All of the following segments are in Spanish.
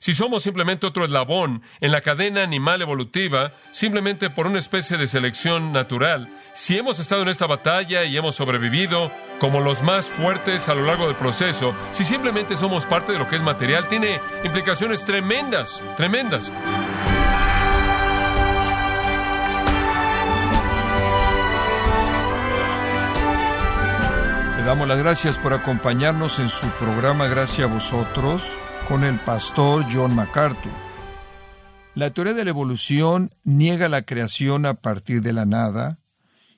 si somos simplemente otro eslabón en la cadena animal evolutiva, simplemente por una especie de selección natural, si hemos estado en esta batalla y hemos sobrevivido como los más fuertes a lo largo del proceso, si simplemente somos parte de lo que es material, tiene implicaciones tremendas, tremendas. Le damos las gracias por acompañarnos en su programa. Gracias a vosotros con el pastor John MacArthur. La teoría de la evolución niega la creación a partir de la nada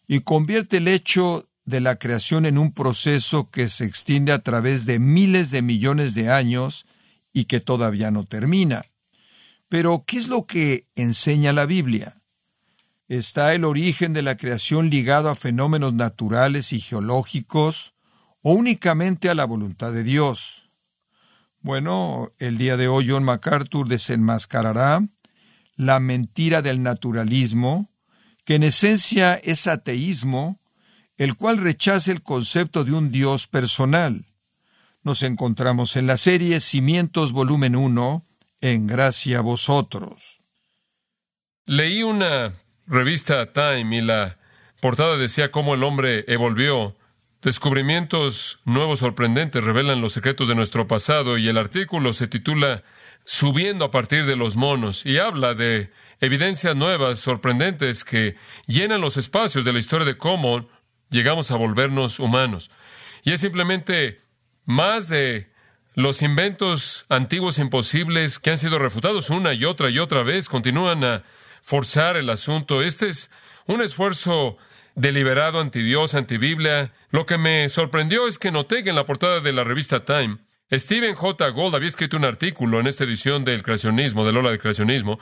y convierte el hecho de la creación en un proceso que se extiende a través de miles de millones de años y que todavía no termina. Pero, ¿qué es lo que enseña la Biblia? ¿Está el origen de la creación ligado a fenómenos naturales y geológicos o únicamente a la voluntad de Dios? Bueno, el día de hoy John MacArthur desenmascarará la mentira del naturalismo, que en esencia es ateísmo, el cual rechaza el concepto de un Dios personal. Nos encontramos en la serie Cimientos volumen 1, en Gracia a vosotros. Leí una revista Time y la portada decía cómo el hombre evolvió Descubrimientos nuevos sorprendentes revelan los secretos de nuestro pasado y el artículo se titula Subiendo a partir de los monos y habla de evidencias nuevas, sorprendentes, que llenan los espacios de la historia de cómo llegamos a volvernos humanos. Y es simplemente más de los inventos antiguos imposibles que han sido refutados una y otra y otra vez, continúan a forzar el asunto. Este es un esfuerzo deliberado anti-Dios, anti-Biblia. Lo que me sorprendió es que noté que en la portada de la revista Time, Stephen J. Gold había escrito un artículo en esta edición del creacionismo, del Ola del creacionismo,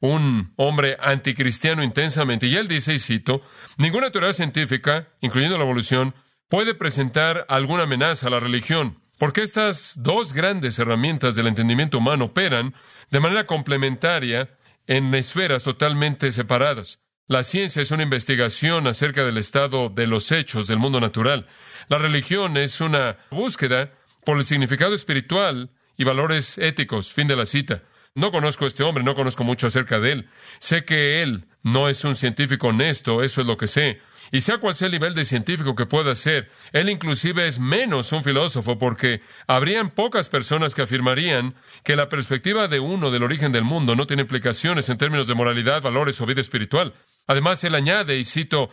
un hombre anticristiano intensamente, y él dice, y cito, ninguna teoría científica, incluyendo la evolución, puede presentar alguna amenaza a la religión, porque estas dos grandes herramientas del entendimiento humano operan de manera complementaria en esferas totalmente separadas. La ciencia es una investigación acerca del estado de los hechos del mundo natural. La religión es una búsqueda por el significado espiritual y valores éticos. Fin de la cita. No conozco a este hombre, no conozco mucho acerca de él. Sé que él no es un científico honesto, eso es lo que sé. Y sea cual sea el nivel de científico que pueda ser, él inclusive es menos un filósofo porque habrían pocas personas que afirmarían que la perspectiva de uno del origen del mundo no tiene implicaciones en términos de moralidad, valores o vida espiritual. Además, él añade, y cito,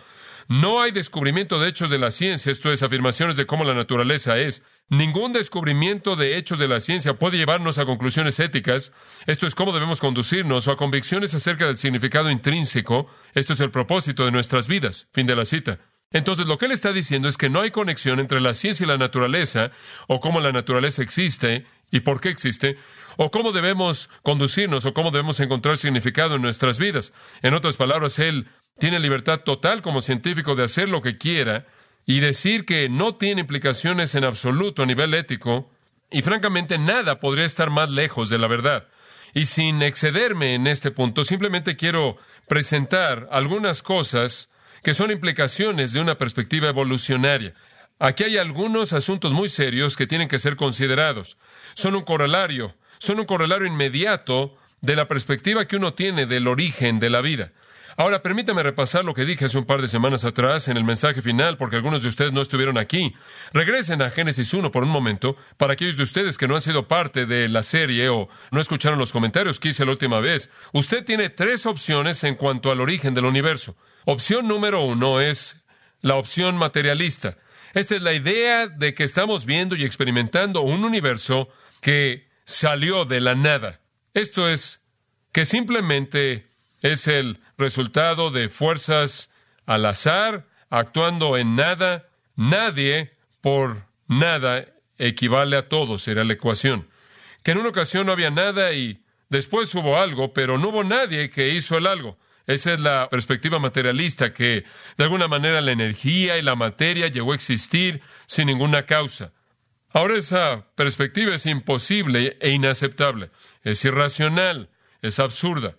no hay descubrimiento de hechos de la ciencia, esto es, afirmaciones de cómo la naturaleza es. Ningún descubrimiento de hechos de la ciencia puede llevarnos a conclusiones éticas, esto es, cómo debemos conducirnos, o a convicciones acerca del significado intrínseco, esto es el propósito de nuestras vidas. Fin de la cita. Entonces, lo que él está diciendo es que no hay conexión entre la ciencia y la naturaleza, o cómo la naturaleza existe y por qué existe, o cómo debemos conducirnos, o cómo debemos encontrar significado en nuestras vidas. En otras palabras, él tiene libertad total como científico de hacer lo que quiera y decir que no tiene implicaciones en absoluto a nivel ético, y francamente nada podría estar más lejos de la verdad. Y sin excederme en este punto, simplemente quiero presentar algunas cosas que son implicaciones de una perspectiva evolucionaria. Aquí hay algunos asuntos muy serios que tienen que ser considerados. Son un corolario, son un corolario inmediato de la perspectiva que uno tiene del origen de la vida. Ahora, permítame repasar lo que dije hace un par de semanas atrás en el mensaje final, porque algunos de ustedes no estuvieron aquí. Regresen a Génesis 1 por un momento, para aquellos de ustedes que no han sido parte de la serie o no escucharon los comentarios que hice la última vez. Usted tiene tres opciones en cuanto al origen del universo. Opción número uno es la opción materialista. Esta es la idea de que estamos viendo y experimentando un universo que salió de la nada. Esto es que simplemente es el resultado de fuerzas al azar, actuando en nada. Nadie por nada equivale a todo, será la ecuación. Que en una ocasión no había nada y después hubo algo, pero no hubo nadie que hizo el algo. Esa es la perspectiva materialista, que de alguna manera la energía y la materia llegó a existir sin ninguna causa. Ahora esa perspectiva es imposible e inaceptable, es irracional, es absurda.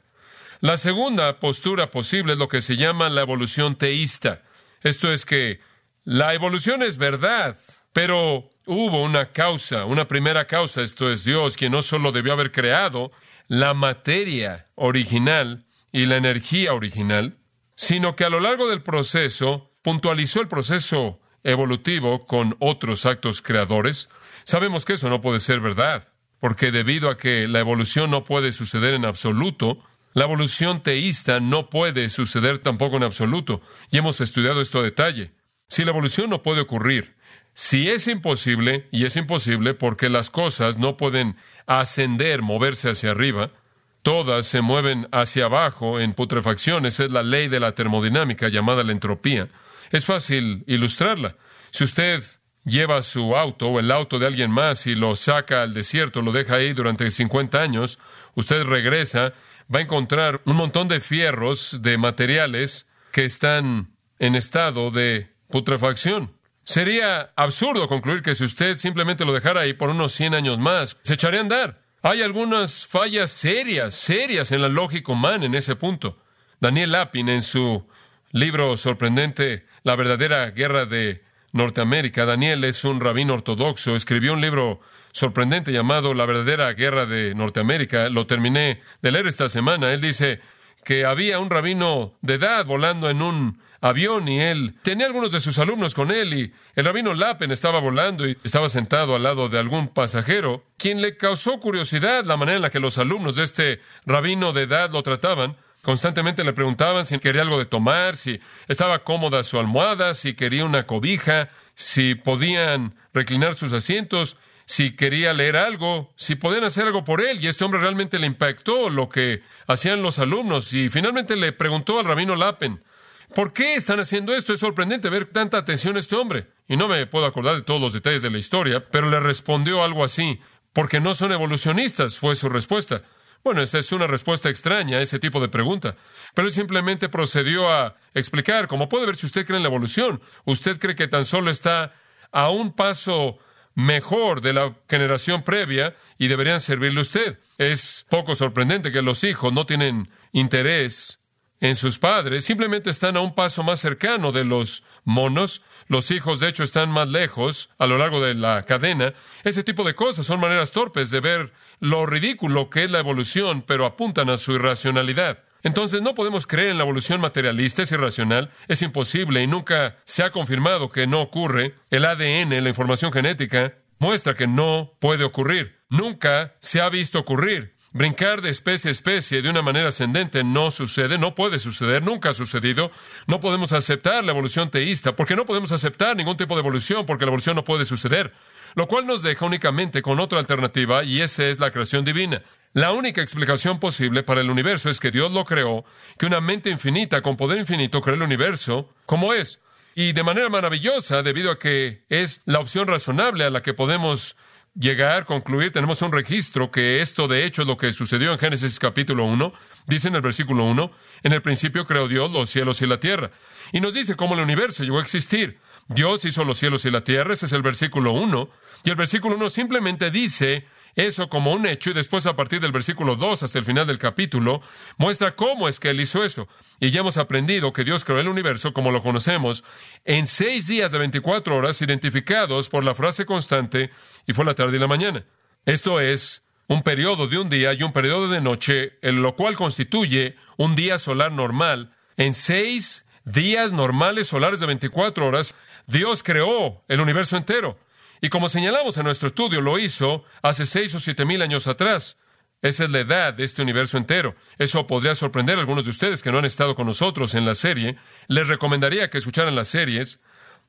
La segunda postura posible es lo que se llama la evolución teísta. Esto es que la evolución es verdad, Pero hubo una causa, una primera causa, esto es Dios, quien no solo debió haber creado la materia original y la energía original, sino que a lo largo del proceso puntualizó el proceso evolutivo con otros actos creadores. Sabemos que eso no puede ser verdad, porque debido a que la evolución no puede suceder en absoluto, la evolución teísta no puede suceder tampoco en absoluto, y hemos estudiado esto a detalle. Si la evolución no puede ocurrir, si es imposible, y es imposible porque las cosas no pueden ascender, moverse hacia arriba, todas se mueven hacia abajo en putrefacción, esa es la ley de la termodinámica llamada la entropía. Es fácil ilustrarla. Si usted lleva su auto o el auto de alguien más y lo saca al desierto, lo deja ahí durante 50 años, usted regresa, va a encontrar un montón de fierros, de materiales que están en estado de putrefacción. Sería absurdo concluir que si usted simplemente lo dejara ahí por unos 100 años más, se echaría a andar. Hay algunas fallas serias, serias en la lógica humana en ese punto. Daniel Lapin, en su libro sorprendente, La verdadera guerra de Norteamérica, Daniel es un rabino ortodoxo, escribió un libro sorprendente llamado La verdadera guerra de Norteamérica. Lo terminé de leer esta semana. Él dice que había un rabino de edad volando en un avión y él tenía algunos de sus alumnos con él y el rabino Lapen estaba volando y estaba sentado al lado de algún pasajero, quien le causó curiosidad la manera en la que los alumnos de este rabino de edad lo trataban. Constantemente le preguntaban si quería algo de tomar, si estaba cómoda su almohada, si quería una cobija, si podían reclinar sus asientos, si quería leer algo, si podían hacer algo por él. Y este hombre realmente le impactó lo que hacían los alumnos. Y finalmente le preguntó al rabino Lapen, ¿Por qué están haciendo esto? Es sorprendente ver tanta atención a este hombre. Y no me puedo acordar de todos los detalles de la historia, pero le respondió algo así. Porque no son evolucionistas, fue su respuesta. Bueno, esa es una respuesta extraña a ese tipo de pregunta. Pero él simplemente procedió a explicar, como puede ver si usted cree en la evolución, usted cree que tan solo está a un paso mejor de la generación previa y deberían servirle a usted. Es poco sorprendente que los hijos no tienen interés en sus padres, simplemente están a un paso más cercano de los monos, los hijos de hecho están más lejos a lo largo de la cadena. Ese tipo de cosas son maneras torpes de ver lo ridículo que es la evolución, pero apuntan a su irracionalidad. Entonces no podemos creer en la evolución materialista, es irracional, es imposible y nunca se ha confirmado que no ocurre. El ADN, la información genética, muestra que no puede ocurrir. Nunca se ha visto ocurrir. Brincar de especie a especie de una manera ascendente no sucede, no puede suceder, nunca ha sucedido. No podemos aceptar la evolución teísta, porque no podemos aceptar ningún tipo de evolución, porque la evolución no puede suceder. Lo cual nos deja únicamente con otra alternativa, y esa es la creación divina. La única explicación posible para el universo es que Dios lo creó, que una mente infinita con poder infinito creó el universo como es. Y de manera maravillosa, debido a que es la opción razonable a la que podemos llegar, concluir, tenemos un registro que esto de hecho es lo que sucedió en Génesis capítulo 1. Dice en el versículo 1, en el principio creó Dios los cielos y la tierra. Y nos dice cómo el universo llegó a existir. Dios hizo los cielos y la tierra, ese es el versículo 1. Y el versículo 1 simplemente dice eso como un hecho y después a partir del versículo 2 hasta el final del capítulo muestra cómo es que él hizo eso. Y ya hemos aprendido que Dios creó el universo como lo conocemos en seis días de 24 horas identificados por la frase constante y fue la tarde y la mañana. Esto es un periodo de un día y un periodo de noche, en lo cual constituye un día solar normal. En seis días normales solares de 24 horas, Dios creó el universo entero. Y como señalamos en nuestro estudio, lo hizo hace seis o siete mil años atrás. Esa es la edad de este universo entero. Eso podría sorprender a algunos de ustedes que no han estado con nosotros en la serie. Les recomendaría que escucharan las series.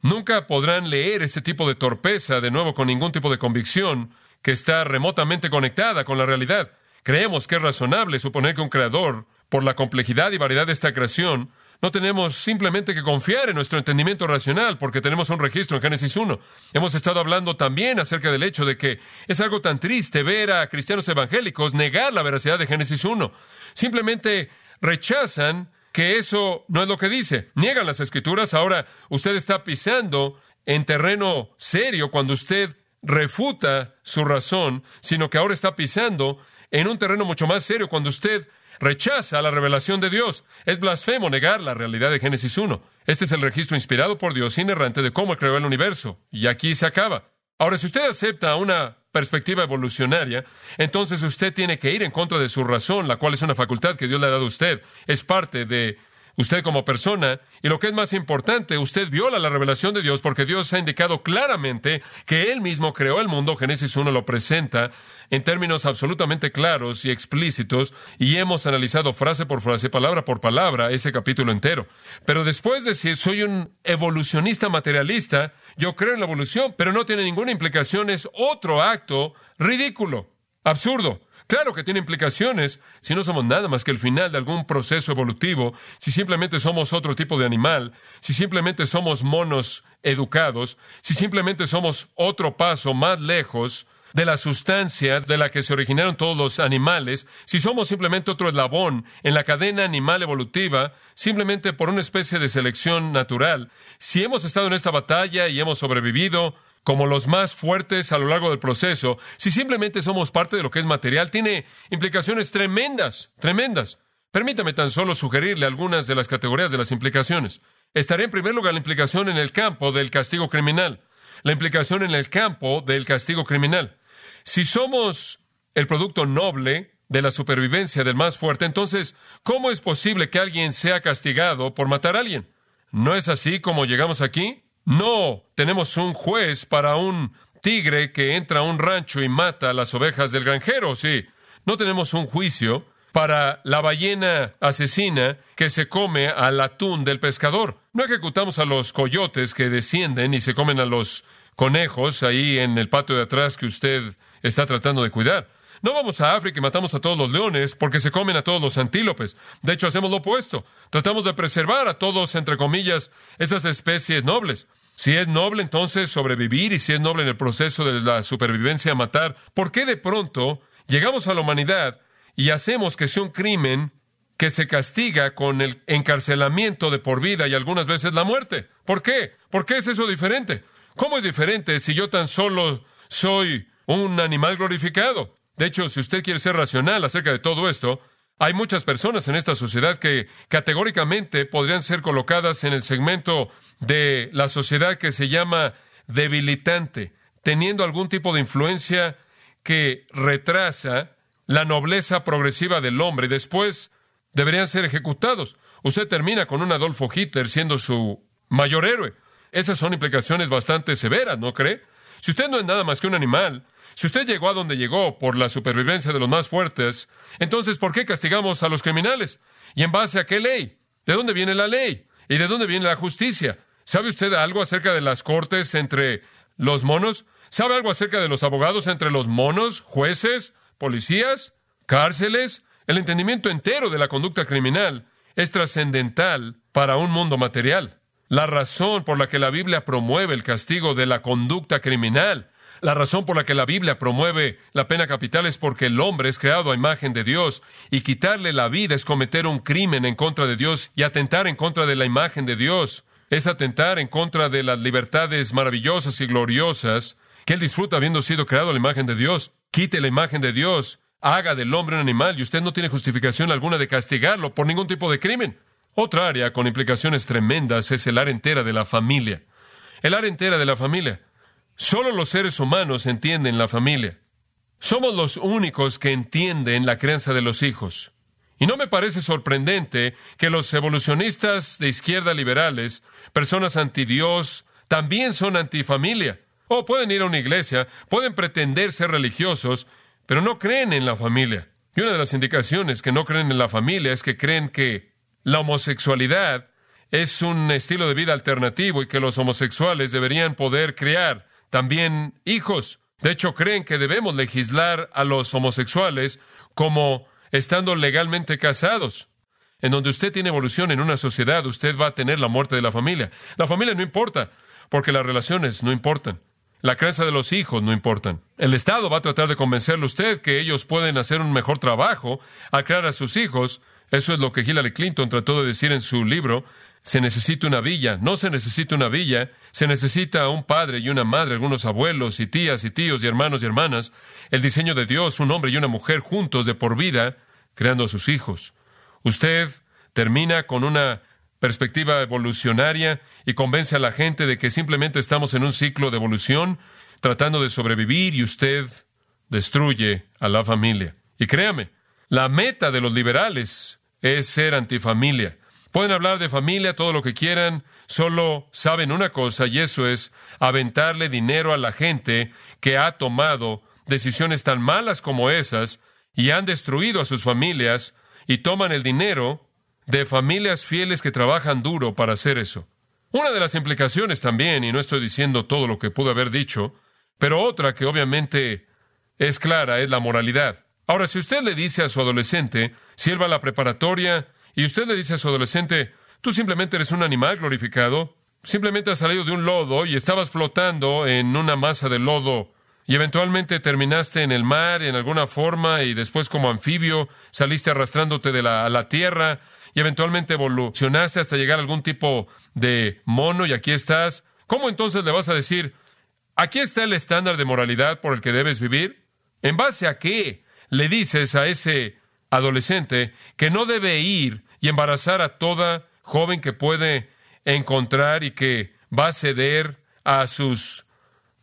Nunca podrán leer este tipo de torpeza de nuevo con ningún tipo de convicción que está remotamente conectada con la realidad. Creemos que es razonable suponer que un creador, por la complejidad y variedad de esta creación, no tenemos simplemente que confiar en nuestro entendimiento racional, porque tenemos un registro en Génesis 1. Hemos estado hablando también acerca del hecho de que es algo tan triste ver a cristianos evangélicos negar la veracidad de Génesis 1. Simplemente rechazan que eso no es lo que dice. Niegan las escrituras. Ahora usted está pisando en terreno serio cuando usted refuta su razón, sino que ahora está pisando en un terreno mucho más serio cuando usted rechaza la revelación de Dios. Es blasfemo negar la realidad de Génesis 1. Este es el registro inspirado por Dios, inerrante de cómo creó el universo. Y aquí se acaba. Ahora, si usted acepta una perspectiva evolucionaria, entonces usted tiene que ir en contra de su razón, la cual es una facultad que Dios le ha dado a usted. Es parte de usted como persona, y lo que es más importante, usted viola la revelación de Dios porque Dios ha indicado claramente que Él mismo creó el mundo, Génesis 1 lo presenta en términos absolutamente claros y explícitos, y hemos analizado frase por frase, palabra por palabra, ese capítulo entero. Pero después de decir, soy un evolucionista materialista, yo creo en la evolución, pero no tiene ninguna implicación, es otro acto ridículo, absurdo. Claro que tiene implicaciones si no somos nada más que el final de algún proceso evolutivo, si simplemente somos otro tipo de animal, si simplemente somos monos educados, si simplemente somos otro paso más lejos de la sustancia de la que se originaron todos los animales, si somos simplemente otro eslabón en la cadena animal evolutiva, simplemente por una especie de selección natural, si hemos estado en esta batalla y hemos sobrevivido, como los más fuertes a lo largo del proceso, si simplemente somos parte de lo que es material, tiene implicaciones tremendas, tremendas. Permítame tan solo sugerirle algunas de las categorías de las implicaciones. Estaría en primer lugar la implicación en el campo del castigo criminal. La implicación en el campo del castigo criminal. Si somos el producto noble de la supervivencia del más fuerte, entonces, ¿cómo es posible que alguien sea castigado por matar a alguien? ¿No es así como llegamos aquí? No tenemos un juez para un tigre que entra a un rancho y mata a las ovejas del granjero, sí. No tenemos un juicio para la ballena asesina que se come al atún del pescador. No ejecutamos a los coyotes que descienden y se comen a los conejos ahí en el patio de atrás que usted está tratando de cuidar. No vamos a África y matamos a todos los leones porque se comen a todos los antílopes. De hecho, hacemos lo opuesto. Tratamos de preservar a todos, entre comillas, esas especies nobles. Si es noble entonces sobrevivir y si es noble en el proceso de la supervivencia matar, ¿por qué de pronto llegamos a la humanidad y hacemos que sea un crimen que se castiga con el encarcelamiento de por vida y algunas veces la muerte? ¿Por qué? ¿Por qué es eso diferente? ¿Cómo es diferente si yo tan solo soy un animal glorificado? De hecho, si usted quiere ser racional acerca de todo esto, hay muchas personas en esta sociedad que categóricamente podrían ser colocadas en el segmento de la sociedad que se llama debilitante, teniendo algún tipo de influencia que retrasa la nobleza progresiva del hombre y después deberían ser ejecutados. Usted termina con un Adolfo Hitler siendo su mayor héroe. Esas son implicaciones bastante severas, ¿no cree? Si usted no es nada más que un animal, si usted llegó a donde llegó por la supervivencia de los más fuertes, entonces ¿por qué castigamos a los criminales? ¿Y en base a qué ley? ¿De dónde viene la ley? ¿Y de dónde viene la justicia? ¿Sabe usted algo acerca de las cortes entre los monos? ¿Sabe algo acerca de los abogados entre los monos, jueces, policías, cárceles? El entendimiento entero de la conducta criminal es trascendental para un mundo material. La razón por la que la Biblia promueve el castigo de la conducta criminal la razón por la que la Biblia promueve la pena capital es porque el hombre es creado a imagen de Dios y quitarle la vida es cometer un crimen en contra de Dios y atentar en contra de la imagen de Dios. Es atentar en contra de las libertades maravillosas y gloriosas que él disfruta habiendo sido creado a la imagen de Dios. Quite la imagen de Dios, haga del hombre un animal y usted no tiene justificación alguna de castigarlo por ningún tipo de crimen. Otra área con implicaciones tremendas es el área entera de la familia. El área entera de la familia. Solo los seres humanos entienden la familia. Somos los únicos que entienden la crianza de los hijos. Y no me parece sorprendente que los evolucionistas de izquierda liberales, personas anti Dios, también son antifamilia. O pueden ir a una iglesia, pueden pretender ser religiosos, pero no creen en la familia. Y una de las indicaciones que no creen en la familia es que creen que la homosexualidad es un estilo de vida alternativo y que los homosexuales deberían poder crear también hijos. De hecho, creen que debemos legislar a los homosexuales como estando legalmente casados. En donde usted tiene evolución en una sociedad, usted va a tener la muerte de la familia. La familia no importa, porque las relaciones no importan. La crianza de los hijos no importan. El Estado va a tratar de convencerle a usted que ellos pueden hacer un mejor trabajo al crear a sus hijos. Eso es lo que Hillary Clinton trató de decir en su libro se necesita una villa, no se necesita una villa, se necesita un padre y una madre, algunos abuelos y tías y tíos y hermanos y hermanas, el diseño de Dios, un hombre y una mujer juntos de por vida, creando a sus hijos. Usted termina con una perspectiva evolucionaria y convence a la gente de que simplemente estamos en un ciclo de evolución tratando de sobrevivir y usted destruye a la familia. Y créame, la meta de los liberales es ser antifamilia. Pueden hablar de familia todo lo que quieran, solo saben una cosa y eso es aventarle dinero a la gente que ha tomado decisiones tan malas como esas y han destruido a sus familias y toman el dinero de familias fieles que trabajan duro para hacer eso. Una de las implicaciones también, y no estoy diciendo todo lo que pude haber dicho, pero otra que obviamente es clara, es la moralidad. Ahora, si usted le dice a su adolescente, sirva la preparatoria, y usted le dice a su adolescente, tú simplemente eres un animal glorificado, simplemente has salido de un lodo y estabas flotando en una masa de lodo y eventualmente terminaste en el mar en alguna forma y después como anfibio saliste arrastrándote de la, tierra y eventualmente evolucionaste hasta llegar a algún tipo de mono y aquí estás. ¿Cómo entonces le vas a decir, aquí está el estándar de moralidad por el que debes vivir? ¿En base a qué le dices a ese adolescente que no debe ir y embarazar a toda joven que puede encontrar y que va a ceder a sus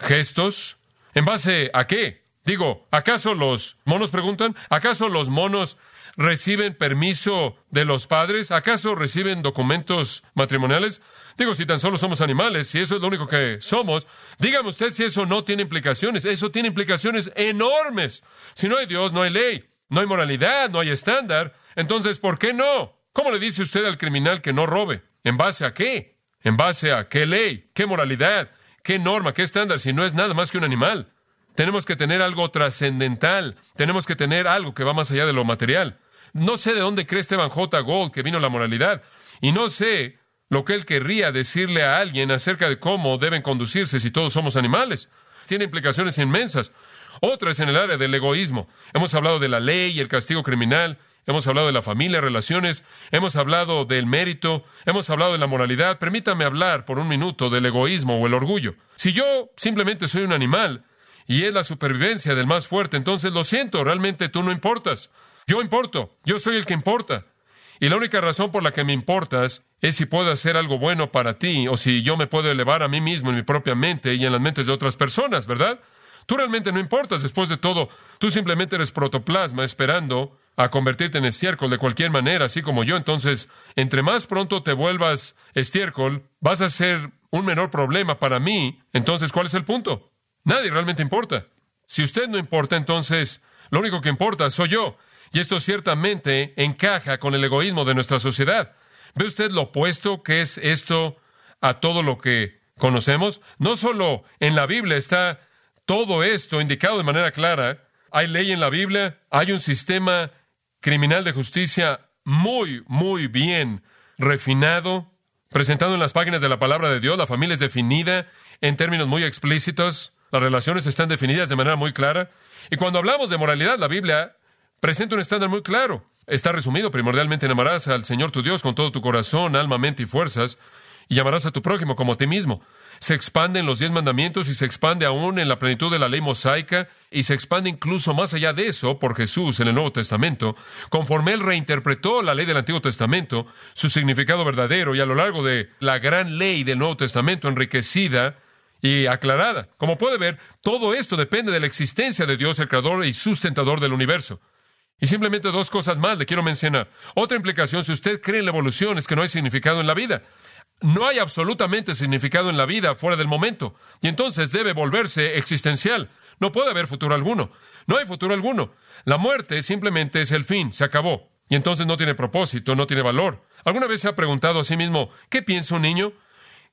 gestos? ¿En base a qué? Digo, ¿acaso los monos preguntan? ¿Acaso los monos reciben permiso de los padres? ¿Acaso reciben documentos matrimoniales? Digo, si tan solo somos animales, si eso es lo único que somos, dígame usted si eso no tiene implicaciones. Eso tiene implicaciones enormes. Si no hay Dios, no hay ley. No hay moralidad, no hay estándar. Entonces, ¿por qué no? ¿Cómo le dice usted al criminal que no robe? ¿En base a qué? ¿En base a qué ley? ¿Qué moralidad? ¿Qué norma? ¿Qué estándar? Si no es nada más que un animal. Tenemos que tener algo trascendental. Tenemos que tener algo que va más allá de lo material. No sé de dónde cree Esteban J. Gold que vino la moralidad. Y no sé lo que él querría decirle a alguien acerca de cómo deben conducirse si todos somos animales. Tiene implicaciones inmensas. Otra es en el área del egoísmo. Hemos hablado de la ley y el castigo criminal, hemos hablado de la familia, relaciones, hemos hablado del mérito, hemos hablado de la moralidad. Permítame hablar por un minuto del egoísmo o el orgullo. Si yo simplemente soy un animal y es la supervivencia del más fuerte, entonces lo siento, realmente tú no importas. Yo importo, yo soy el que importa. Y la única razón por la que me importas es si puedo hacer algo bueno para ti o si yo me puedo elevar a mí mismo en mi propia mente y en las mentes de otras personas, ¿verdad? Tú realmente no importas, después de todo, tú simplemente eres protoplasma esperando a convertirte en estiércol de cualquier manera, así como yo. Entonces, entre más pronto te vuelvas estiércol, vas a ser un menor problema para mí. Entonces, ¿cuál es el punto? Nadie realmente importa. Si usted no importa, entonces, lo único que importa soy yo. Y esto ciertamente encaja con el egoísmo de nuestra sociedad. ¿Ve usted lo opuesto que es esto a todo lo que conocemos? No solo en la Biblia está todo esto indicado de manera clara. Hay ley en la Biblia, hay un sistema criminal de justicia muy, muy bien refinado, presentado en las páginas de la palabra de Dios. La familia es definida en términos muy explícitos, las relaciones están definidas de manera muy clara. Y cuando hablamos de moralidad, la Biblia presenta un estándar muy claro. Está resumido primordialmente en amarás al Señor tu Dios con todo tu corazón, alma, mente y fuerzas, y amarás a tu prójimo como a ti mismo se expande en los diez mandamientos y se expande aún en la plenitud de la ley mosaica y se expande incluso más allá de eso por Jesús en el Nuevo Testamento, conforme él reinterpretó la ley del Antiguo Testamento, su significado verdadero y a lo largo de la gran ley del Nuevo Testamento enriquecida y aclarada. Como puede ver, todo esto depende de la existencia de Dios, el creador y sustentador del universo. Y simplemente dos cosas más le quiero mencionar. Otra implicación, si usted cree en la evolución, es que no hay significado en la vida no hay absolutamente significado en la vida fuera del momento, y entonces debe volverse existencial. No puede haber futuro alguno. No hay futuro alguno. La muerte simplemente es el fin, se acabó. Y entonces no tiene propósito, no tiene valor. ¿Alguna vez se ha preguntado a sí mismo, ¿qué piensa un niño?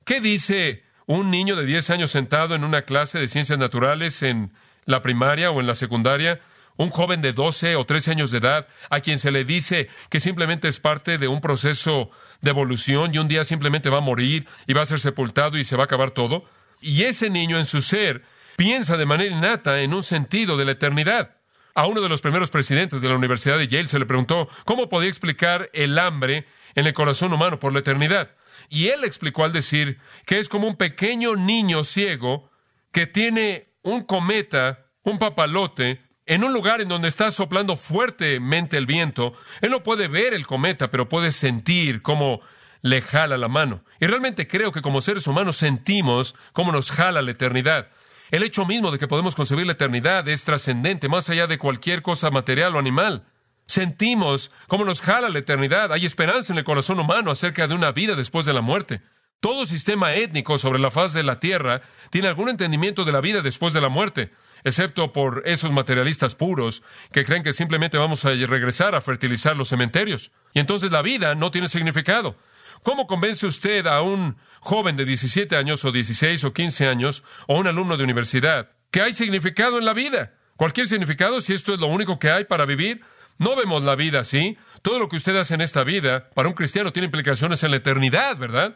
¿Qué dice un niño de 10 años sentado en una clase de ciencias naturales en la primaria o en la secundaria? Un joven de 12 o 13 años de edad a quien se le dice que simplemente es parte de un proceso de evolución y un día simplemente va a morir y va a ser sepultado y se va a acabar todo. Y ese niño en su ser piensa de manera innata en un sentido de la eternidad. A uno de los primeros presidentes de la Universidad de Yale se le preguntó cómo podía explicar el hambre en el corazón humano por la eternidad. Y él explicó al decir que es como un pequeño niño ciego que tiene un cometa, un papalote, en un lugar en donde está soplando fuertemente el viento, él no puede ver el cometa, pero puede sentir cómo le jala la mano. Y realmente creo que como seres humanos sentimos cómo nos jala la eternidad. El hecho mismo de que podemos concebir la eternidad es trascendente, más allá de cualquier cosa material o animal. Sentimos cómo nos jala la eternidad. Hay esperanza en el corazón humano acerca de una vida después de la muerte. Todo sistema étnico sobre la faz de la Tierra tiene algún entendimiento de la vida después de la muerte, excepto por esos materialistas puros que creen que simplemente vamos a regresar a fertilizar los cementerios. Y entonces la vida no tiene significado. ¿Cómo convence usted a un joven de 17 años o 16 o 15 años o un alumno de universidad que hay significado en la vida? Cualquier significado, si esto es lo único que hay para vivir, no vemos la vida así. Todo lo que usted hace en esta vida, para un cristiano, tiene implicaciones en la eternidad, ¿verdad?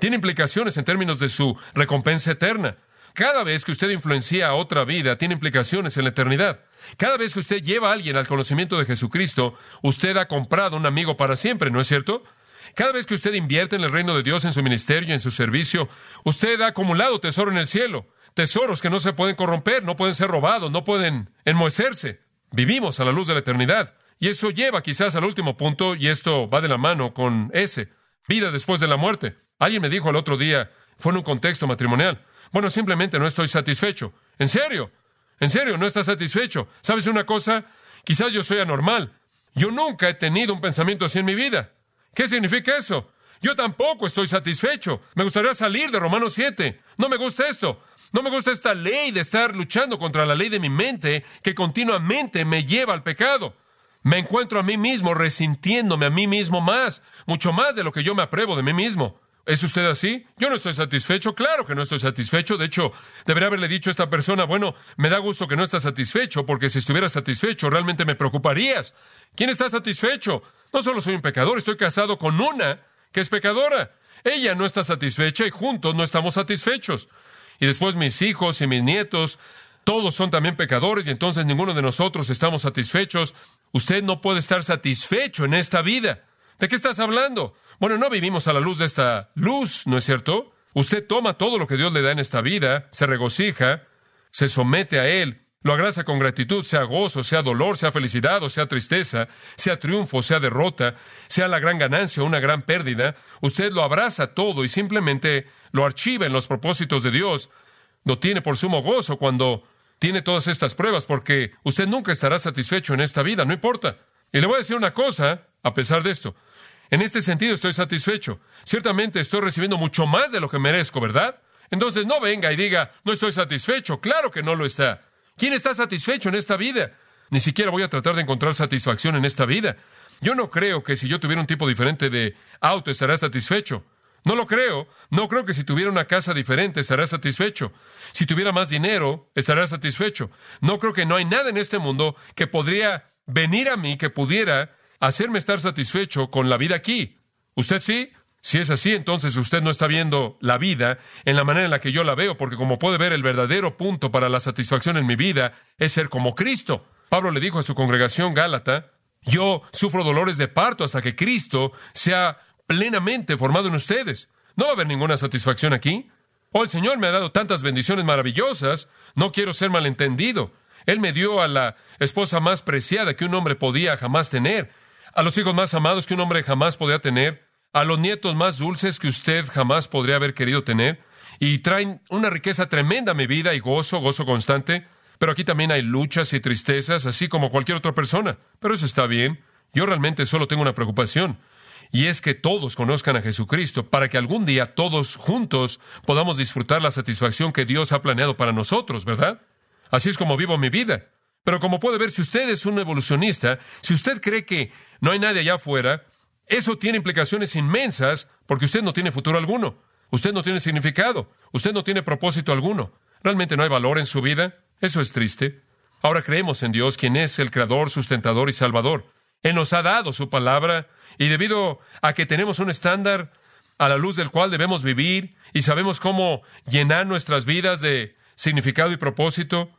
Tiene implicaciones en términos de su recompensa eterna. Cada vez que usted influencia a otra vida, tiene implicaciones en la eternidad. Cada vez que usted lleva a alguien al conocimiento de Jesucristo, usted ha comprado un amigo para siempre, ¿no es cierto? Cada vez que usted invierte en el reino de Dios, en su ministerio, en su servicio, usted ha acumulado tesoro en el cielo. Tesoros que no se pueden corromper, no pueden ser robados, no pueden enmohecerse. Vivimos a la luz de la eternidad. Y eso lleva quizás al último punto, y esto va de la mano con ese, vida después de la muerte. Alguien me dijo el otro día, fue en un contexto matrimonial, bueno, simplemente no estoy satisfecho. ¿En serio? ¿En serio? ¿No estás satisfecho? ¿Sabes una cosa? Quizás yo soy anormal. Yo nunca he tenido un pensamiento así en mi vida. ¿Qué significa eso? Yo tampoco estoy satisfecho. Me gustaría salir de Romanos 7. No me gusta esto. No me gusta esta ley de estar luchando contra la ley de mi mente que continuamente me lleva al pecado. Me encuentro a mí mismo resintiéndome a mí mismo más, mucho más de lo que yo me apruebo de mí mismo. ¿Es usted así? Yo no estoy satisfecho, claro que no estoy satisfecho. De hecho, debería haberle dicho a esta persona, bueno, me da gusto que no estás satisfecho, porque si estuviera satisfecho realmente me preocuparías. ¿Quién está satisfecho? No solo soy un pecador, estoy casado con una que es pecadora. Ella no está satisfecha y juntos no estamos satisfechos y después mis hijos y mis nietos, todos son también pecadores y entonces ninguno de nosotros estamos satisfechos. Usted no puede estar satisfecho en esta vida. ¿De qué estás hablando? Bueno, no vivimos a la luz de esta luz, ¿no es cierto? Usted toma todo lo que Dios le da en esta vida, se regocija, se somete a Él, lo agraza con gratitud, sea gozo, sea dolor, sea felicidad o sea tristeza, sea triunfo, sea derrota, sea la gran ganancia o una gran pérdida. Usted lo abraza todo y simplemente lo archiva en los propósitos de Dios, lo tiene por sumo gozo cuando tiene todas estas pruebas, porque usted nunca estará satisfecho en esta vida, no importa. Y le voy a decir una cosa, a pesar de esto. En este sentido estoy satisfecho. Ciertamente estoy recibiendo mucho más de lo que merezco, ¿verdad? Entonces no venga y diga, no estoy satisfecho. Claro que no lo está. ¿Quién está satisfecho en esta vida? Ni siquiera voy a tratar de encontrar satisfacción en esta vida. Yo no creo que si yo tuviera un tipo diferente de auto estará satisfecho. No lo creo. No creo que si tuviera una casa diferente estará satisfecho. Si tuviera más dinero, estará satisfecho. No creo que no hay nada en este mundo que podría venir a mí que pudiera hacerme estar satisfecho con la vida aquí. ¿Usted sí? Si es así, entonces usted no está viendo la vida en la manera en la que yo la veo, porque como puede ver, el verdadero punto para la satisfacción en mi vida es ser como Cristo. Pablo le dijo a su congregación Gálata, yo sufro dolores de parto hasta que Cristo sea plenamente formado en ustedes. No va a haber ninguna satisfacción aquí. Oh, el Señor me ha dado tantas bendiciones maravillosas. No quiero ser malentendido. Él me dio a la esposa más preciada que un hombre podía jamás tener, a los hijos más amados que un hombre jamás podía tener, a los nietos más dulces que usted jamás podría haber querido tener, y traen una riqueza tremenda a mi vida y gozo, gozo constante. Pero aquí también hay luchas y tristezas, así como cualquier otra persona. Pero eso está bien. Yo realmente solo tengo una preocupación y es que todos conozcan a Jesucristo para que algún día todos juntos podamos disfrutar la satisfacción que Dios ha planeado para nosotros, ¿verdad? Así es como vivo mi vida. Pero como puede ver, si usted es un evolucionista, si usted cree que no hay nadie allá afuera, eso tiene implicaciones inmensas porque usted no tiene futuro alguno, usted no tiene significado, usted no tiene propósito alguno, realmente no hay valor en su vida, eso es triste. Ahora creemos en Dios, quien es el Creador, sustentador y Salvador. Él nos ha dado su palabra y debido a que tenemos un estándar a la luz del cual debemos vivir y sabemos cómo llenar nuestras vidas de significado y propósito,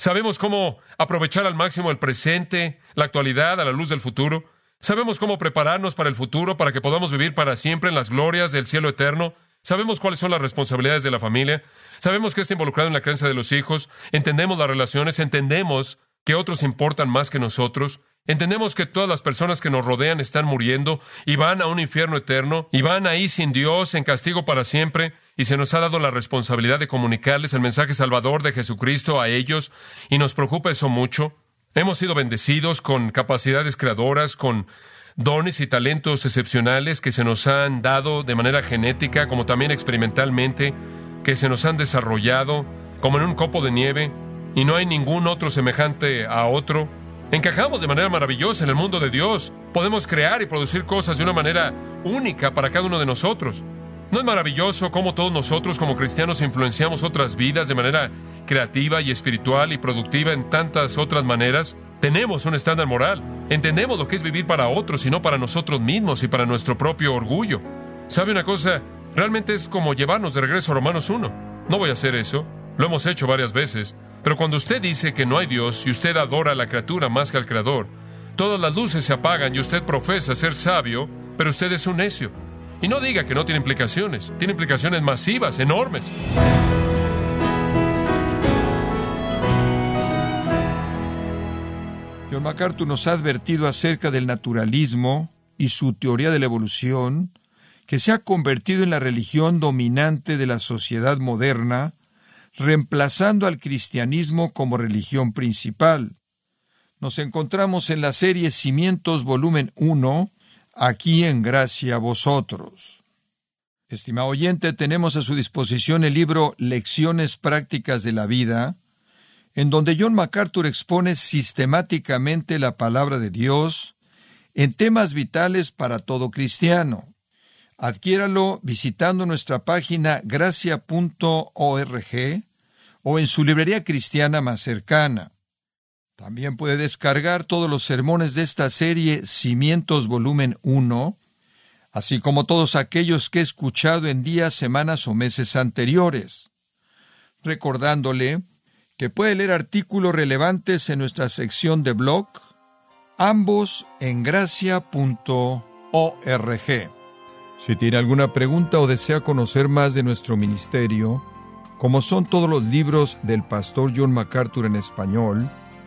sabemos cómo aprovechar al máximo el presente, la actualidad a la luz del futuro, sabemos cómo prepararnos para el futuro para que podamos vivir para siempre en las glorias del cielo eterno, sabemos cuáles son las responsabilidades de la familia, sabemos que está involucrado en la creencia de los hijos, entendemos las relaciones, entendemos que otros importan más que nosotros, Entendemos que todas las personas que nos rodean están muriendo y van a un infierno eterno y van ahí sin Dios, en castigo para siempre, y se nos ha dado la responsabilidad de comunicarles el mensaje salvador de Jesucristo a ellos, y nos preocupa eso mucho. Hemos sido bendecidos con capacidades creadoras, con dones y talentos excepcionales que se nos han dado de manera genética, como también experimentalmente, que se nos han desarrollado, como en un copo de nieve, y no hay ningún otro semejante a otro. Encajamos de manera maravillosa en el mundo de Dios. Podemos crear y producir cosas de una manera única para cada uno de nosotros. ¿No es maravilloso cómo todos nosotros como cristianos influenciamos otras vidas de manera creativa y espiritual y productiva en tantas otras maneras? Tenemos un estándar moral. Entendemos lo que es vivir para otros y no para nosotros mismos y para nuestro propio orgullo. ¿Sabe una cosa? Realmente es como llevarnos de regreso a Romanos 1. No voy a hacer eso. Lo hemos hecho varias veces. Pero cuando usted dice que no hay Dios y usted adora a la criatura más que al Creador, todas las luces se apagan y usted profesa ser sabio, pero usted es un necio. Y no diga que no tiene implicaciones, tiene implicaciones masivas, enormes. John MacArthur nos ha advertido acerca del naturalismo y su teoría de la evolución, que se ha convertido en la religión dominante de la sociedad moderna reemplazando al cristianismo como religión principal. Nos encontramos en la serie Cimientos volumen 1, aquí en Gracia a vosotros. Estimado oyente, tenemos a su disposición el libro Lecciones Prácticas de la Vida, en donde John MacArthur expone sistemáticamente la palabra de Dios en temas vitales para todo cristiano. Adquiéralo visitando nuestra página gracia.org o en su librería cristiana más cercana. También puede descargar todos los sermones de esta serie Cimientos Volumen 1, así como todos aquellos que he escuchado en días, semanas o meses anteriores, recordándole que puede leer artículos relevantes en nuestra sección de blog, ambos en gracia.org. Si tiene alguna pregunta o desea conocer más de nuestro ministerio, como son todos los libros del pastor John MacArthur en español,